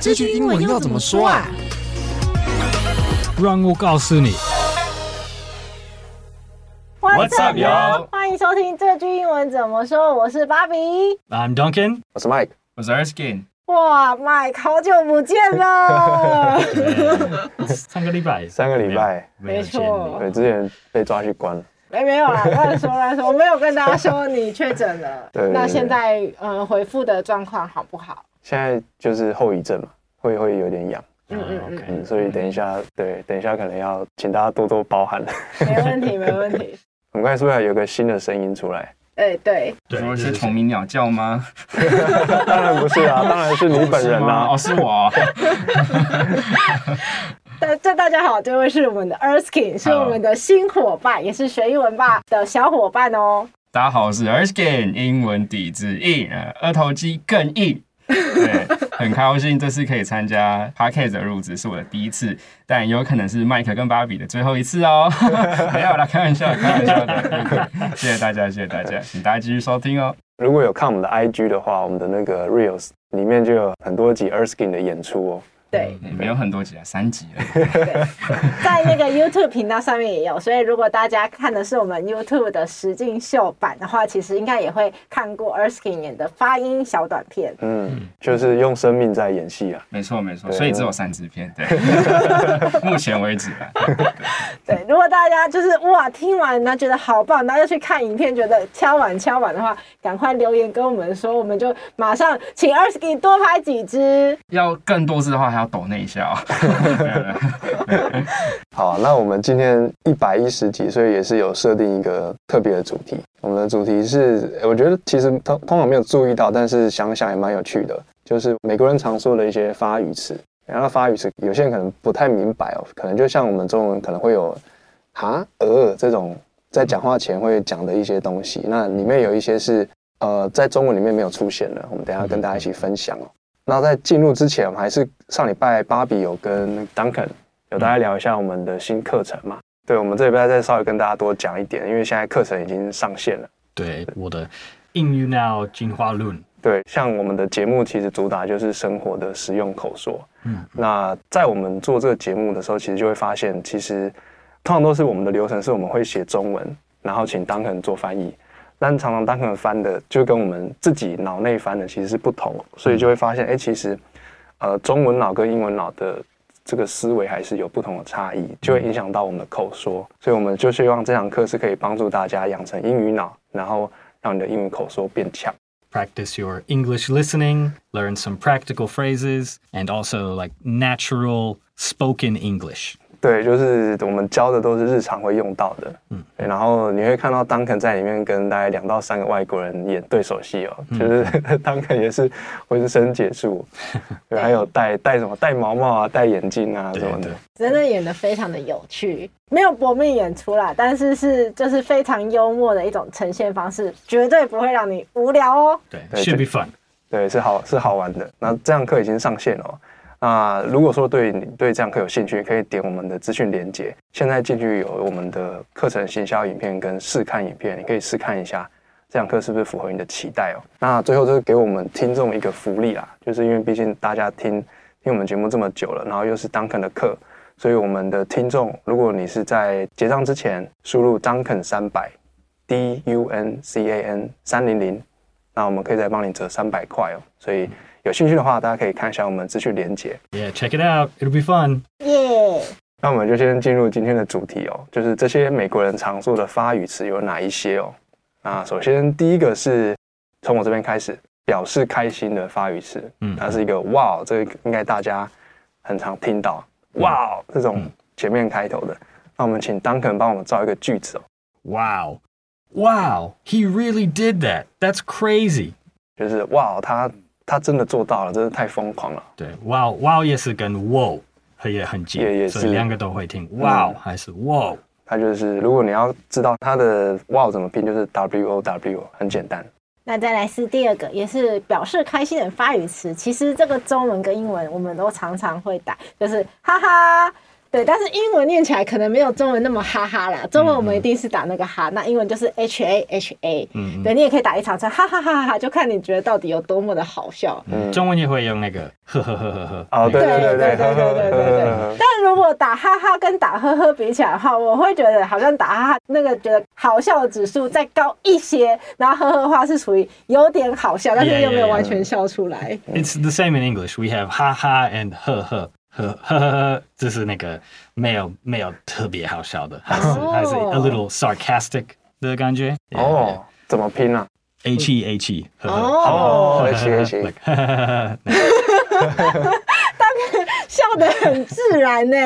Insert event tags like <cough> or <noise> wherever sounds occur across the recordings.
这句英文要怎么说啊？让我告诉你。What's up, y'all？欢迎收听这句英文怎么说。我是芭比，I'm Duncan，我是 Mike，我是 Erskine。哇，Mike，好久不见了！<laughs> 三个礼拜，三个礼拜，没错。对，之前被抓去关了。没没有啦，乱说乱说，我没有跟大家说你确诊了。<laughs> 对，对，对。那现在嗯，回复的状况好不好？现在就是后遗症嘛，会会有点痒。嗯嗯嗯，嗯。所以等一下，对，等一下可能要请大家多多包涵。没问题，没问题。<laughs> 我们刚才是不是还有个新的声音出来？哎，对。说是虫鸣鸟叫吗？<laughs> 当然不是啊，<laughs> 当然是你本人啊。哦，是我。大这大家好，这位是我们的 Erskine，是我们的新伙伴，也是学英文吧的小伙伴哦。大家好，我是 Erskine，英文底子硬，二头肌更硬。对，很高兴这次可以参加 Podcast 的入职，是我的第一次，但有可能是麦克跟芭比的最后一次哦。<laughs> 没有啦，开玩笑，开玩笑的。谢谢大家，谢谢大家，请大家继续收听哦。如果有看我们的 IG 的话，我们的那个 Reels 里面就有很多集 Erskine 的演出哦。对，没有很多集啊，三集了。对，<laughs> 在那个 YouTube 频道上面也有，所以如果大家看的是我们 YouTube 的实境秀版的话，其实应该也会看过 Erskine 演的发音小短片。嗯，就是用生命在演戏啊。没错，没错，所以只有三支片。对，<laughs> 目前为止啊。对，如果大家就是哇，听完呢觉得好棒，然后又去看影片，觉得敲碗敲碗的话，赶快留言跟我们说，我们就马上请 Erskine 多拍几支。要更多支的话，要抖那一下啊！<laughs> 好，那我们今天一百一十集，所以也是有设定一个特别的主题。我们的主题是，我觉得其实通通常没有注意到，但是想想也蛮有趣的，就是美国人常说的一些发语词。然后发语词，有些人可能不太明白哦，可能就像我们中文可能会有“哈”“呃”这种在讲话前会讲的一些东西。那里面有一些是呃，在中文里面没有出现的，我们等一下跟大家一起分享哦。那在进入之前，我们还是上礼拜芭比有跟 Duncan 有大家聊一下我们的新课程嘛？对，我们这礼拜再稍微跟大家多讲一点，因为现在课程已经上线了。对，我的 In You Now 进化论。对，像我们的节目其实主打就是生活的实用口说。嗯，那在我们做这个节目的时候，其实就会发现，其实通常都是我们的流程是我们会写中文，然后请 Duncan 做翻译。但常常当可能翻的就跟我们自己脑内翻的其实是不同，所以就会发现，哎，其实，呃，中文脑跟英文脑的这个思维还是有不同的差异，就会影响到我们的口说。所以我们就希望这堂课是可以帮助大家养成英语脑，然后让你的英语口说变强。Practice your English listening, learn some practical phrases, and also like natural spoken English. 对，就是我们教的都是日常会用到的，嗯，然后你会看到 Duncan 在里面跟大概两到三个外国人演对手戏哦，嗯、就是 <laughs> Duncan 也是浑身解数，<laughs> 对，还有戴戴什么戴毛毛啊，戴眼镜啊什么的，真的演的非常的有趣，没有搏命演出啦，但是是就是非常幽默的一种呈现方式，绝对不会让你无聊哦，对，should be fun，对，是好是好玩的，那这堂课已经上线了。那如果说对你对这堂课有兴趣，可以点我们的资讯连接。现在进去有我们的课程行销影片跟试看影片，你可以试看一下这堂课是不是符合你的期待哦。那最后就是给我们听众一个福利啦，就是因为毕竟大家听听我们节目这么久了，然后又是 Duncan 的课，所以我们的听众，如果你是在结账之前输入 Duncan 三百 D U N C A N 三零零，那我们可以再帮你折三百块哦。所以。有兴趣的话，大家可以看一下我们资讯连接。Yeah, check it out. It'll be fun. Yeah. 那我们就先进入今天的主题哦，就是这些美国人常说的发语词有哪一些哦？啊首先第一个是从我这边开始，表示开心的发语词，嗯，它是一个哇，这个应该大家很常听到，哇，这种前面开头的。那我们请 Duncan 帮我们造一个句子哦。Wow, wow, he really did that. That's crazy. 就是哇，他。他真的做到了，真的太疯狂了。对，哇哇也是跟 wow 也很近，也也是所以两个都会听。哇还是 wow？他就是，如果你要知道他的 wow 怎么拼，就是 w o w，很简单。那再来是第二个，也是表示开心的发语词。其实这个中文跟英文我们都常常会打，就是哈哈对，但是英文念起来可能没有中文那么哈哈啦。中文我们一定是打那个哈，那英文就是 H A H A。嗯，对，你也可以打一长串哈哈哈哈哈，就看你觉得到底有多么的好笑。嗯，中文也会用那个呵呵呵呵呵。哦，对对对对对对对对。但如果打哈哈跟打呵呵比起来的话，我会觉得好像打哈哈那个觉得好笑的指数再高一些，然后呵呵的话是属于有点好笑，但是又没有完全笑出来。It's the same in English. We have 哈哈 and 呵呵。呵呵呵，这是那个没有没有特别好笑的，还是、oh. 还是 a little sarcastic 的感觉。哦怎么拼呢、啊、？H E H E。哦，H E H E。大概笑得很自然呢。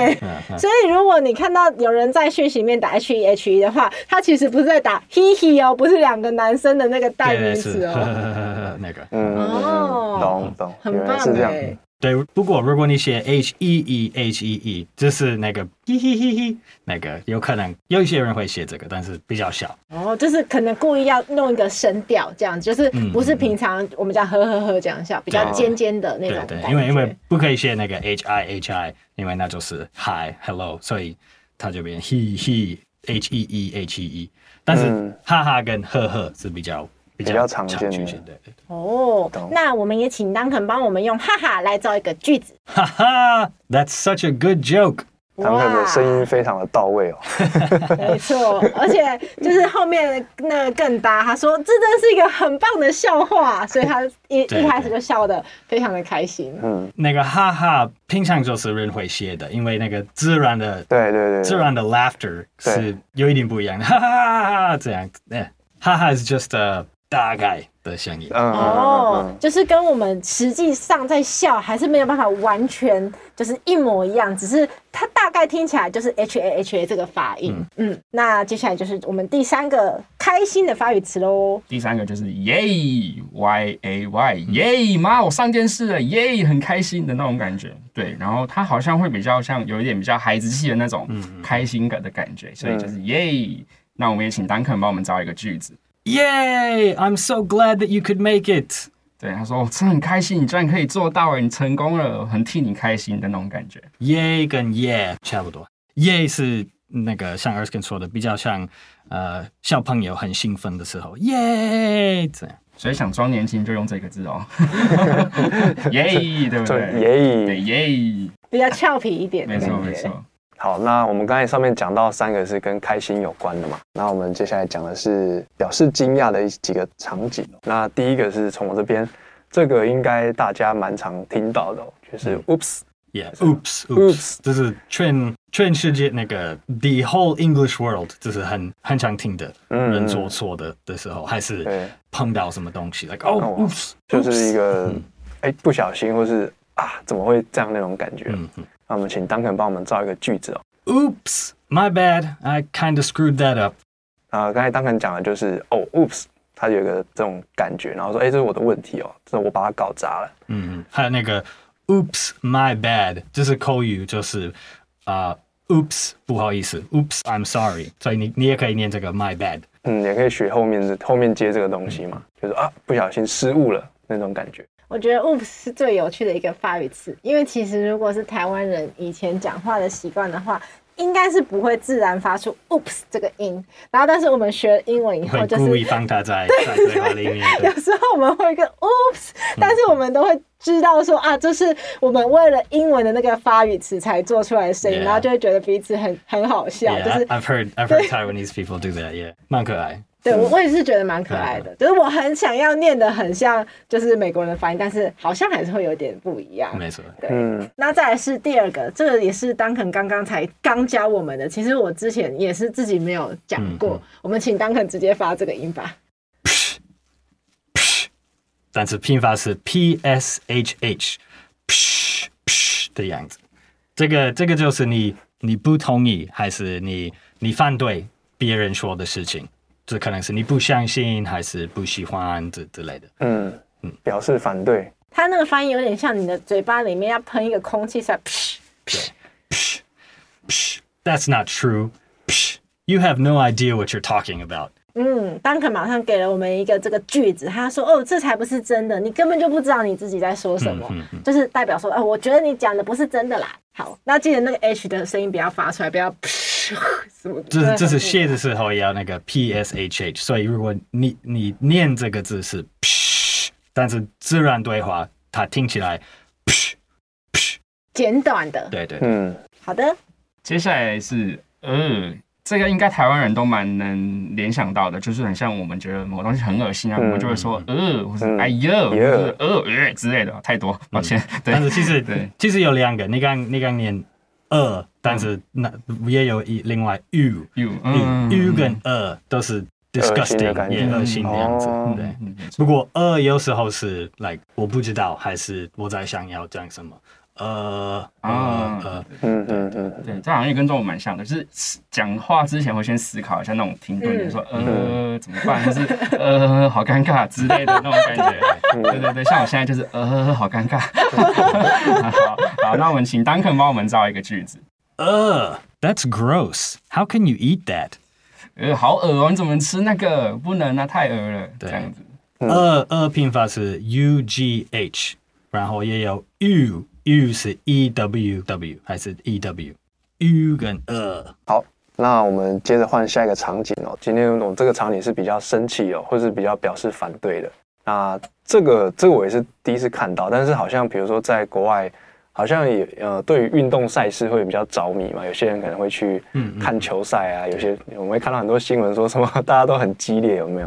所以如果你看到有人在讯息里面打 H E H E 的话，他其实不是在打 he he 哦，不是两个男生的那个代名词哦。那个，嗯，哦，懂懂，很棒哎。对，不过如果你写 h e e h e e，就是那个嘿嘿嘿嘿，那个有可能有一些人会写这个，但是比较小。哦，就是可能故意要弄一个声调，这样就是不是平常我们讲呵呵呵这样笑，比较尖尖的那种。对对，因为因为不可以写那个 h i h i，因为那就是 hi hello，所以它就变 he he h e e h e e，但是哈哈跟呵呵是比较。比较常见的，哦，那我们也请 Duncan 帮我们用哈哈来造一个句子。哈哈，That's such a good joke。Duncan 的声音非常的到位哦。没错，而且就是后面那个更搭，他说这真是一个很棒的笑话，所以他一一开始就笑得非常的开心。嗯，那个哈哈，平常就是人会写的，因为那个自然的，对对对，自然的 laughter 是有一点不一样的。哈哈哈哈，这样，哎，哈哈 is just a。大概的声音哦，就是跟我们实际上在笑还是没有办法完全就是一模一样，只是它大概听起来就是 H A H A 这个发音。嗯，嗯，那接下来就是我们第三个开心的发语词喽。第三个就是耶 Y A Y 耶妈，我上电视了耶，很开心的那种感觉。对，然后它好像会比较像有一点比较孩子气的那种开心感的感觉，所以就是耶。那我们也请 Duncan 帮我们造一个句子。Yay! I'm so glad that you could make it. 对，他说我真的很开心，你居然可以做到，你成功了，很替你开心的那种感觉。Yay 跟 Yeah 差不多。Yay 是那个像 Erskine 说的，比较像呃小朋友很兴奋的时候，Yay 这样。所以想装年轻就用这个字哦。<laughs> <laughs> Yay，对不对？Yay，对 Yay，比较俏皮一点。没错，没错。好，那我们刚才上面讲到三个是跟开心有关的嘛，那我们接下来讲的是表示惊讶的一几个场景。那第一个是从我这边，这个应该大家蛮常听到的，就是 Oops，Yeah，Oops，Oops，这是全全世界那个 The whole English world，这是很很常听的，人做错的的时候，还是碰到什么东西，like Oh Oops，就是一个哎不小心或是啊怎么会这样那种感觉。那我们请 Duncan 帮我们造一个句子哦。Oops, my bad. I kind of screwed that up. 啊，刚才 Duncan 讲的就是哦，Oops，他有一个这种感觉，然后说，哎，这是我的问题哦，这我把它搞砸了。嗯嗯。还有那个 Oops, my bad，就是口语，就是啊，Oops，不好意思，Oops, I'm sorry。所以你你也可以念这个 my bad。嗯，也可以学后面的后面接这个东西嘛，就是啊，不小心失误了那种感觉。我觉得 oops 是最有趣的一个发语词，因为其实如果是台湾人以前讲话的习惯的话，应该是不会自然发出 oops 这个音。然后，但是我们学英文以后，就是故意放它在在 <laughs> 对话里面。有时候我们会跟 oops，但是我们都会知道说啊，这是我们为了英文的那个发语词才做出来的声音，然后就会觉得彼此很很好笑。就是 I've heard I've heard Taiwanese people do that, yeah，蛮可爱。对，我我也是觉得蛮可爱的，就是我很想要念得很像，就是美国人的发音，但是好像还是会有点不一样。没错，对。嗯，那再来是第二个，这个也是 Duncan 刚刚才刚教我们的，其实我之前也是自己没有讲过。嗯、我们请 Duncan 直接发这个音吧。但是拼法是 P S H H，噗噗的样子。这个这个就是你你不同意，还是你你反对别人说的事情？这可能是你不相信，还是不喜欢这之类的。嗯嗯，表示反对。他那个发音有点像你的嘴巴里面要喷一个空气出来，噗噗噗噗。That's not true. You have no idea what you're talking about. 嗯，Duncan 马上给了我们一个这个句子，他说：“哦，这才不是真的，你根本就不知道你自己在说什么。”就是代表说：“哦，我觉得你讲的不是真的啦。”好，那记得那个 H 的声音不要发出来，不要噗 <laughs> 什么。这这是写的时候要那个 P S H H，所以如果你你念这个字是噗，但是自然对话它听起来噗噗，简短的。对对，嗯，好的。接下来是呃。这个应该台湾人都蛮能联想到的，就是很像我们觉得某个东西很恶心啊，嗯、我们就会说呃，或是哎呦，或者呃呃之类的，太多，抱歉。嗯、对但是其实对，其实有两个，你刚你刚念呃，但是那也有一另外 u u u 跟呃都是 disgusting 也恶心的样子，哦、对。不过呃有时候是 like 我不知道，还是我在想要讲什么。呃啊呃嗯嗯嗯，对，这好像也跟中文蛮像的，就是讲话之前会先思考一下那种停顿，就说呃怎么办，就是呃好尴尬之类的那种感觉。对对对，像我现在就是呃好尴尬。<laughs> 好，好，那我们请 Duncan 帮我们造一个句子。呃，That's gross. How can you eat that？呃，好恶哦，你怎么吃那个？不能啊，太恶了。这样子。呃呃，拼法是 U G H，然后也有 U。U 是 E W W 还是 E W？U 跟呃，好，那我们接着换下一个场景哦。今天我这个场景是比较生气哦，或是比较表示反对的。那这个这个我也是第一次看到，但是好像比如说在国外，好像也呃对于运动赛事会比较着迷嘛。有些人可能会去看球赛啊，有些我们会看到很多新闻说什么大家都很激烈，有没有？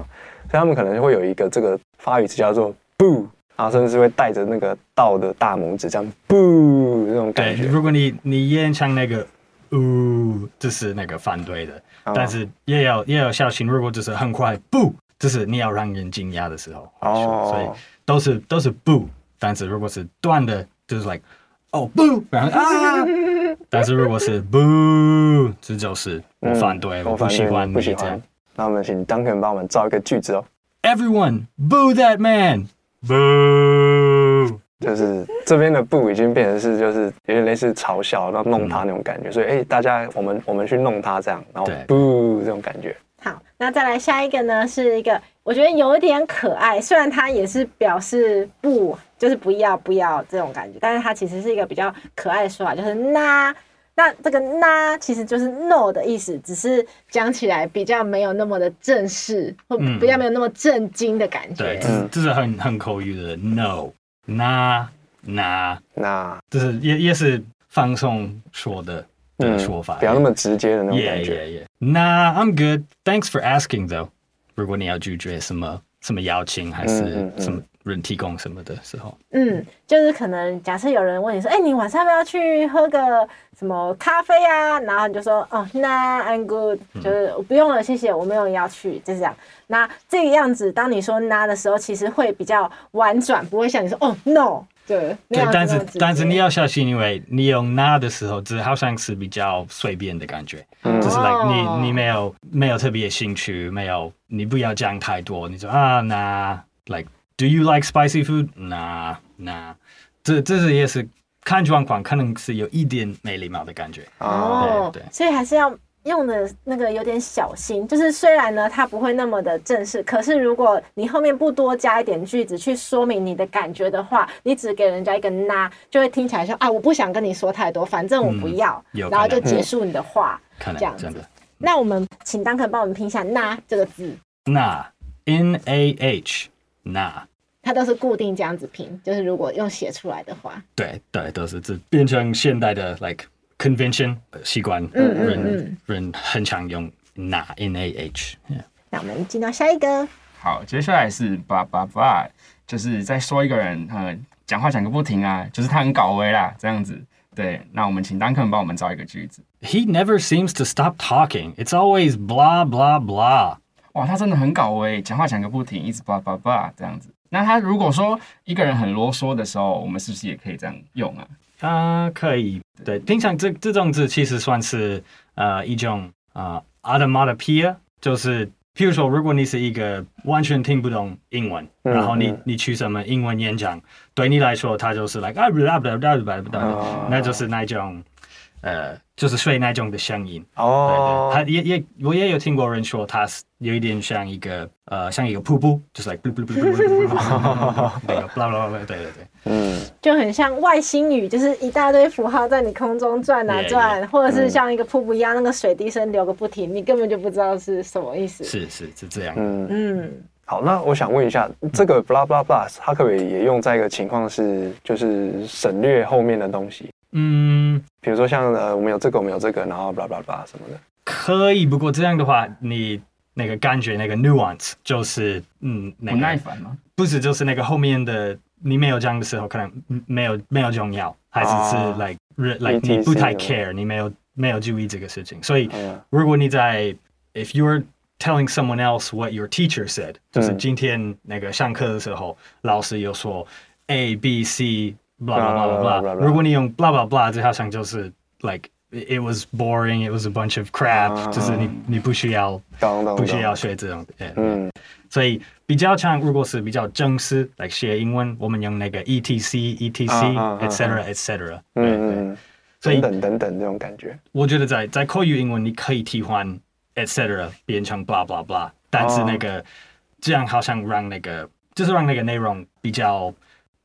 所以他们可能会有一个这个发语词叫做 “boo”。然后甚至会带着那个倒的大拇指，这样不那种感觉。如果你你演唱那个呜，这是那个反对的，哦、但是也要也要小心。如果就是很快不，这是你要让人惊讶的时候。哦，所以都是都是不，但是如果是断的，就是 like 哦不，<laughs> 然后啊。但是如果是 <laughs> 不，这就是我反对，嗯、我不喜欢不喜欢。那我们请 Duncan 帮我们造一个句子哦。Everyone boo that man。不，就是这边的不已经变成是就是有点类似嘲笑，然后弄他那种感觉，所以哎，大家我们我们去弄他这样，然后不这种感觉。好，那再来下一个呢，是一个我觉得有一点可爱，虽然它也是表示不，就是不要不要这种感觉，但是它其实是一个比较可爱的说法，就是那。那这个那其实就是 no 的意思，只是讲起来比较没有那么的正式，或比较没有那么震惊的感觉。对，这是很很口语的 no，那那那，这是也也是放松说的的说法，不要那么直接的那种感觉。Yeah, yeah, yeah. 那 I'm good. Thanks for asking though. 如果你要拒绝什么什么邀请，还是什么。人提供什么的时候，嗯，就是可能假设有人问你说，哎、欸，你晚上要不要去喝个什么咖啡啊？然后你就说，哦，那 I'm good，就是不用了，谢谢，我没有要去，就是这样。那这个样子，当你说那的时候，其实会比较婉转，不会像你说，哦，no，对，对，但是但是你要小心，因为你用那的时候，这好像是比较随便的感觉，嗯、就是 like 你你没有没有特别兴趣，没有，你不要讲太多，你说啊，那 like。Do you like spicy food? Nah, nah. 这这是也是看状况，可能是有一点没礼貌的感觉哦。对，所以还是要用的那个有点小心。就是虽然呢，它不会那么的正式，可是如果你后面不多加一点句子去说明你的感觉的话，你只给人家一个那，就会听起来说啊，我不想跟你说太多，反正我不要，嗯、然后就结束你的话，嗯、这样子。那我们请 Duncan 帮我们拼一下那这个字。那 N A H。那它都是固定这样子拼，就是如果用写出来的话，对对，都是这变成现代的 like convention 习惯，嗯嗯嗯人人很常用那 n a h。那我们进到下一个，好，接下来是叭叭叭，就是在说一个人，呃，讲话讲个不停啊，就是他很搞威啦，这样子。对，那我们请 Duncan 帮我们造一个句子。He never seems to stop talking. It's always blah blah blah. 哇，他真的很搞威，讲话讲个不停，一直叭叭叭这样子。那他如果说一个人很啰嗦的时候，我们是不是也可以这样用啊？啊，可以。对，平常这这种字其实算是呃一种啊 onomatopoeia，就是譬如说，如果你是一个完全听不懂英文，嗯、然后你你去什么英文演讲，对你来说，它就是 like 啊，那就是那种呃，就是睡那种的声音。哦，他也也我也有听过人说，它是有一点像一个呃，像一个瀑布，就是 like <laughs> 那个 blah blah blah，对对对，嗯，就很像外星语，就是一大堆符号在你空中转啊转.或者是像一个瀑布一样，那个水滴声流个不停，你根本就不知道是什么意思。是是是这样。嗯嗯。好，那我想问一下，这个 blah blah blah，它可不可以也用在一个情况是，就是省略后面的东西？嗯，比如说像呃，我们有这个，我们有这个，然后 blah blah blah 什么的。可以，不过这样的话，你那个感觉那个 nuance 就是嗯，那个、不耐烦吗？不是，就是那个后面的你没有讲的时候，可能没有没有重要，还是是 like、啊、like 你不太 care，你没有没有注意这个事情。所以、嗯、如果你在 if you're telling someone else what your teacher said，就是今天那个上课的时候，嗯、老师有说 A B C blah blah blah blah blah。如果你用 blah blah blah，这好像就是 like it was boring，it was a bunch of crap，、啊、就是你你不需要不需要学这种。嗯。所以比较像，如果是比较正式来学英文，我们用那个 E T C E T C etc etc。嗯嗯。所以等等等这种感觉，我觉得在在口语英文你可以替换。etc. 变成 blah blah blah，但是那个、oh. 这样好像让那个就是让那个内容比较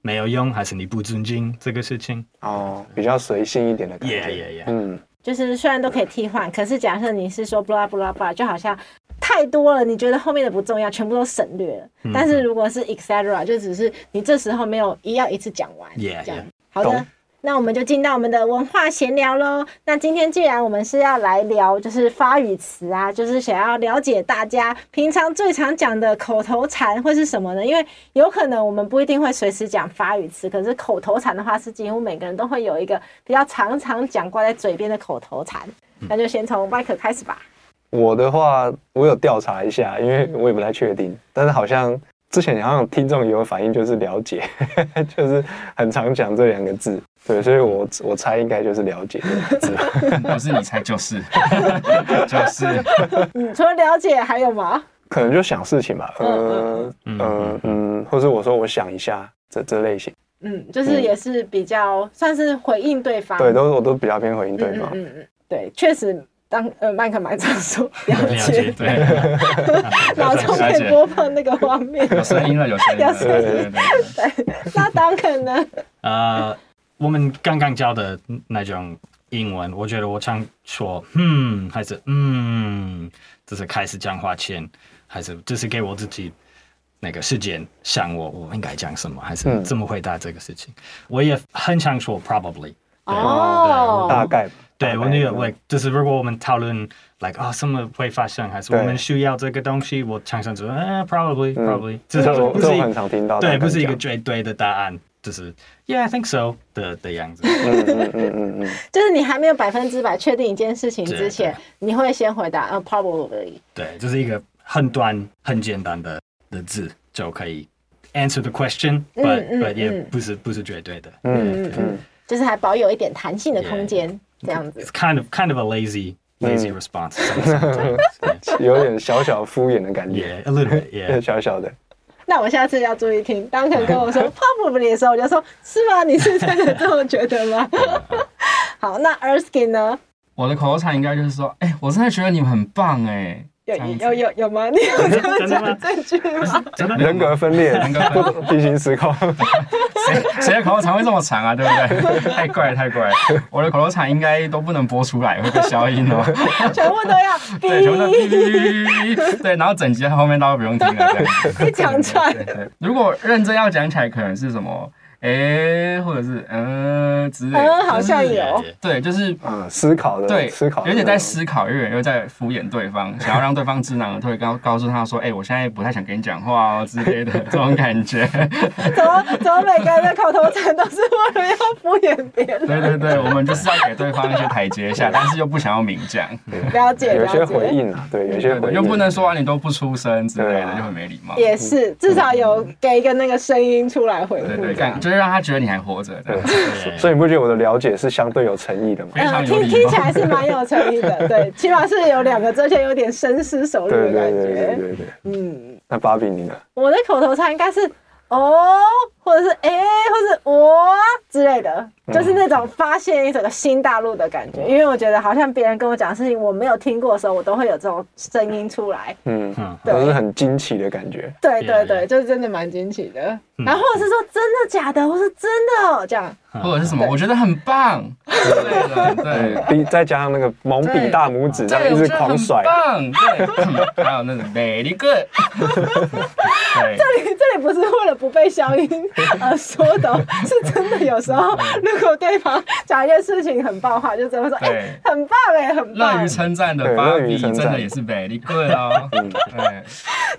没有用，还是你不尊敬这个事情？哦，oh, 比较随性一点的感觉。Yeah, yeah, yeah. 嗯，就是虽然都可以替换，可是假设你是说 blah blah blah，就好像太多了，你觉得后面的不重要，全部都省略了。嗯、但是如果是 etc. 就只是你这时候没有一要一次讲完。Yeah, 这样 yeah. 好的。那我们就进到我们的文化闲聊喽。那今天既然我们是要来聊，就是发语词啊，就是想要了解大家平常最常讲的口头禅会是什么呢？因为有可能我们不一定会随时讲发语词，可是口头禅的话是几乎每个人都会有一个比较常常讲挂在嘴边的口头禅。那就先从麦克开始吧。我的话，我有调查一下，因为我也不太确定，但是好像。之前好像听众有反应，就是了解，<laughs> 就是很常讲这两个字，对，所以我我猜应该就是了解这个字，<laughs> 不是你猜就是，<laughs> 就是。嗯，除了了解还有吗？可能就想事情吧，嗯嗯嗯，或者我说我想一下这这类型，嗯，就是也是比较算是回应对方，对，都我都比较偏回应对方，嗯嗯，对，确实。当呃麦克蛮常说了解，对，<laughs> 脑中可以播放那个画面，有声音了，有声音了，对对对，那当可能，呃，我们刚刚教的那种英文，我觉得我常说，嗯，还是嗯，就是开始讲话前，还是就是给我自己那个时间想我我应该讲什么，还是怎么回答这个事情。我也很常说 probably，哦，大概。对，我那个，like，就是如果我们讨论，like，啊，什么会发生，还是我们需要这个东西，我常常说，啊，probably，probably，至少不是很常听到，对，不是一个绝对的答案，就是 yeah，I think so 的的样子。嗯嗯嗯嗯 <laughs> 就是你还没有百分之百确定一件事情之前，你会先回答，啊，probably。对，就是一个很短、很简单的的字就可以 answer the question，but but 也不是不是绝对的。嗯嗯嗯，就是还保有一点弹性的空间。这样子，It's kind of kind of a lazy lazy response，<laughs> 有点小小敷衍的感觉，a little bit，<laughs> 小小的。那我下次要注意听，当肯跟我说 probably 的时候，我就说是吗？你是真的这么觉得吗？<laughs> 好，那 Erskine 呢？我的口头禅应该就是说，哎，我真的觉得你们很棒，哎。有有有有吗？<laughs> 你有这样讲证据吗？真的人格分裂，人格平行时空。谁谁的口头禅会这么长啊？对不对？<laughs> 太怪了，太怪了！我的口头禅应该都不能播出来，会被消音哦。<laughs> 全部都要，对，全部都哔。对，然后整集后面大家不用听了，一讲出来。如果认真要讲起来，可能是什么？哎，或者是嗯之类，嗯，好像有，对，就是嗯思考的，对，思考，有点在思考，有点又在敷衍对方，<laughs> 想要让对方知难而退，告告诉他说，哎，我现在不太想跟你讲话哦之类的这种感觉。<laughs> 怎么怎么每个人的口头禅都是为了要敷衍别人？对对对，我们就是要给对方一些台阶下，但是又不想要明讲。了解，有些回应啊，对，有些回应又不能说完你都不出声之类的，就很没礼貌。也是，至少有给一个那个声音出来回复。对对，就是让他觉得你还活着，对，所以你不觉得我的了解是相对有诚意的吗？嗯，听听起来是蛮有诚意的，<laughs> 对，起码是有两个，这些有点深思熟虑的感觉，对对对，嗯。那芭比你呢？我的口头禅应该是哦，或者是哎，或者是我之类的，就是那种发现一整个新大陆的感觉。因为我觉得好像别人跟我讲的事情我没有听过的时候，我都会有这种声音出来。嗯，对。都是很惊奇的感觉。对对对，就是真的蛮惊奇的。然后或者是说真的假的，或是真的哦，这样。或者是什么？我觉觉得很棒，对对。<laughs> 对，再加上那个猛比大拇指，这样一直狂甩，棒，对，<laughs> 还有那种 very good。<laughs> 这里这里不是为了不被消音而说的，是真的。有时候如果对方讲一件事情很棒的话，就真的说哎，很棒哎，很棒。乐于称赞的芭比 <laughs> 真的也是 very good 哦。对，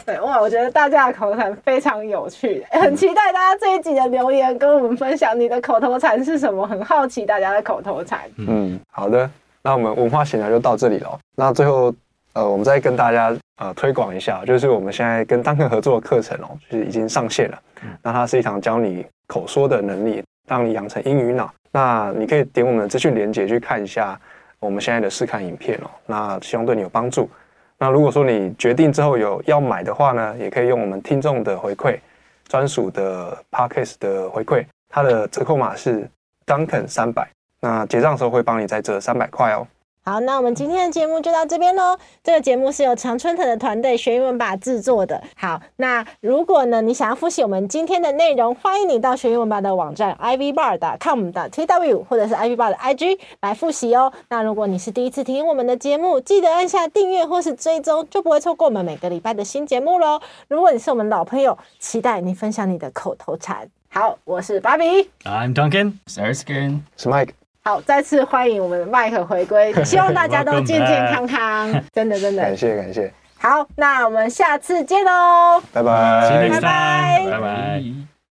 对哇，我觉得大家的口头禅非常有趣，很期待大家这一集的留言跟我们分享你的口头禅是什么？很好奇大家的口头禅。嗯，好的，那我们文化闲聊就到这里了。那最后，呃，我们再跟大家呃推广一下，就是我们现在跟 Duncan 合作的课程哦，就是已经上线了。那它是一堂教你口说的能力，让你养成英语脑。那你可以点我们的资讯连接去看一下我们现在的试看影片哦。那希望对你有帮助。那如果说你决定之后有要买的话呢，也可以用我们听众的回馈，专属的 Parkes 的回馈。它的折扣码是 Duncan 三百，那结账的时候会帮你再折三百块哦。好，那我们今天的节目就到这边喽。这个节目是由常春藤的团队学英文吧制作的。好，那如果呢你想要复习我们今天的内容，欢迎你到学英文吧的网站 ivbar.com 的 tw 或者是 ivbar 的 IG 来复习哦。那如果你是第一次听我们的节目，记得按下订阅或是追踪，就不会错过我们每个礼拜的新节目喽。如果你是我们老朋友，期待你分享你的口头禅。好，我是芭比，I'm Duncan，是 Erskine，是 Mike。好，再次欢迎我们的麦克回归，<laughs> 希望大家都健健康康，<laughs> 真的真的。感谢感谢。好，那我们下次见喽，拜拜，拜拜，拜拜。